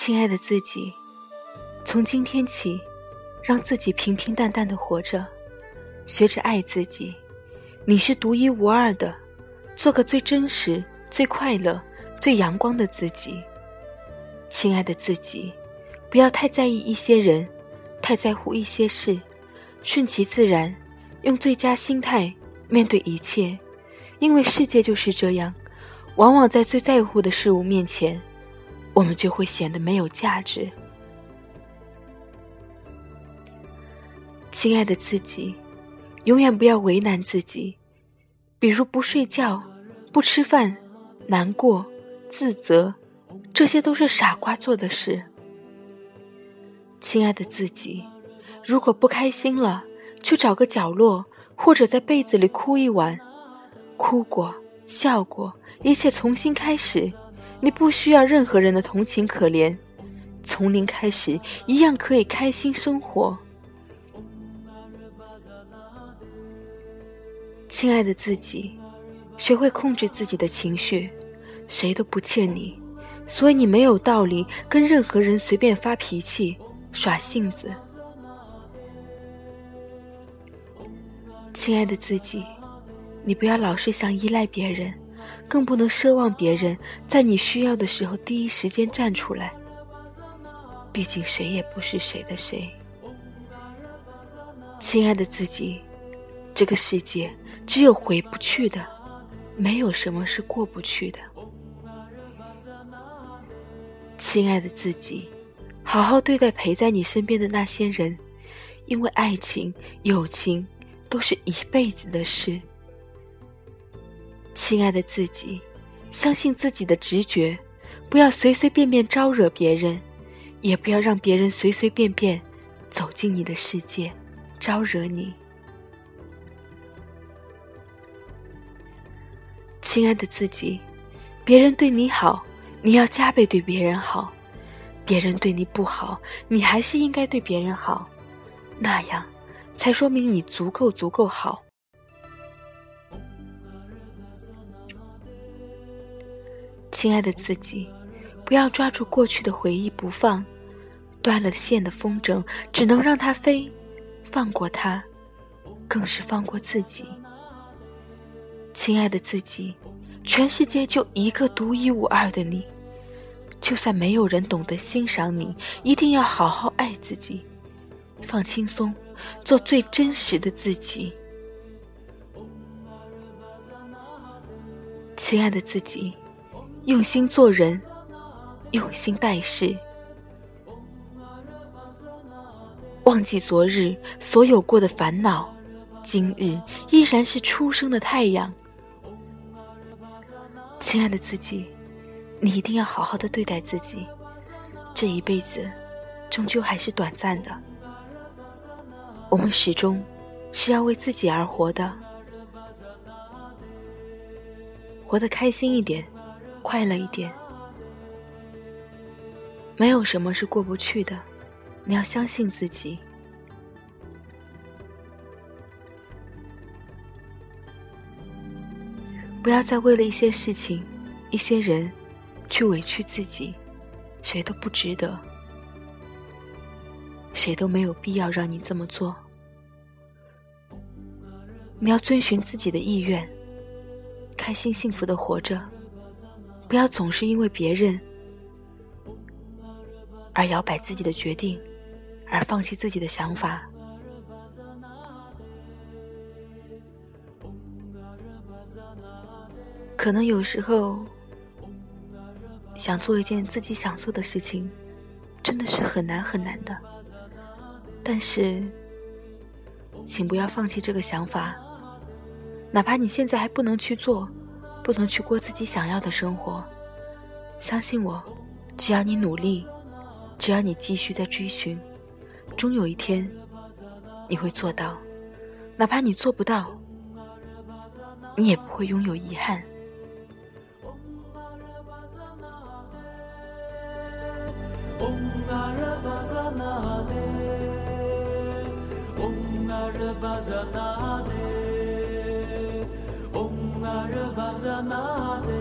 亲爱的自己，从今天起，让自己平平淡淡的活着，学着爱自己。你是独一无二的，做个最真实、最快乐、最阳光的自己。亲爱的自己，不要太在意一些人，太在乎一些事，顺其自然，用最佳心态面对一切。因为世界就是这样，往往在最在乎的事物面前，我们就会显得没有价值。亲爱的自己，永远不要为难自己，比如不睡觉、不吃饭、难过、自责，这些都是傻瓜做的事。亲爱的自己，如果不开心了，去找个角落，或者在被子里哭一晚。哭过，笑过，一切重新开始。你不需要任何人的同情可怜，从零开始，一样可以开心生活。亲爱的自己，学会控制自己的情绪。谁都不欠你，所以你没有道理跟任何人随便发脾气、耍性子。亲爱的自己。你不要老是想依赖别人，更不能奢望别人在你需要的时候第一时间站出来。毕竟谁也不是谁的谁。亲爱的自己，这个世界只有回不去的，没有什么是过不去的。亲爱的自己，好好对待陪在你身边的那些人，因为爱情、友情都是一辈子的事。亲爱的自己，相信自己的直觉，不要随随便便招惹别人，也不要让别人随随便便走进你的世界，招惹你。亲爱的自己，别人对你好，你要加倍对别人好；别人对你不好，你还是应该对别人好，那样才说明你足够足够好。亲爱的自己，不要抓住过去的回忆不放，断了线的风筝只能让它飞，放过它，更是放过自己。亲爱的自己，全世界就一个独一无二的你，就算没有人懂得欣赏你，一定要好好爱自己，放轻松，做最真实的自己。亲爱的自己。用心做人，用心待事，忘记昨日所有过的烦恼，今日依然是初升的太阳。亲爱的自己，你一定要好好的对待自己，这一辈子终究还是短暂的，我们始终是要为自己而活的，活得开心一点。快乐一点，没有什么是过不去的。你要相信自己，不要再为了一些事情、一些人去委屈自己。谁都不值得，谁都没有必要让你这么做。你要遵循自己的意愿，开心幸福的活着。不要总是因为别人而摇摆自己的决定，而放弃自己的想法。可能有时候想做一件自己想做的事情，真的是很难很难的。但是，请不要放弃这个想法，哪怕你现在还不能去做。不能去过自己想要的生活，相信我，只要你努力，只要你继续在追寻，终有一天你会做到。哪怕你做不到，你也不会拥有遗憾。nada.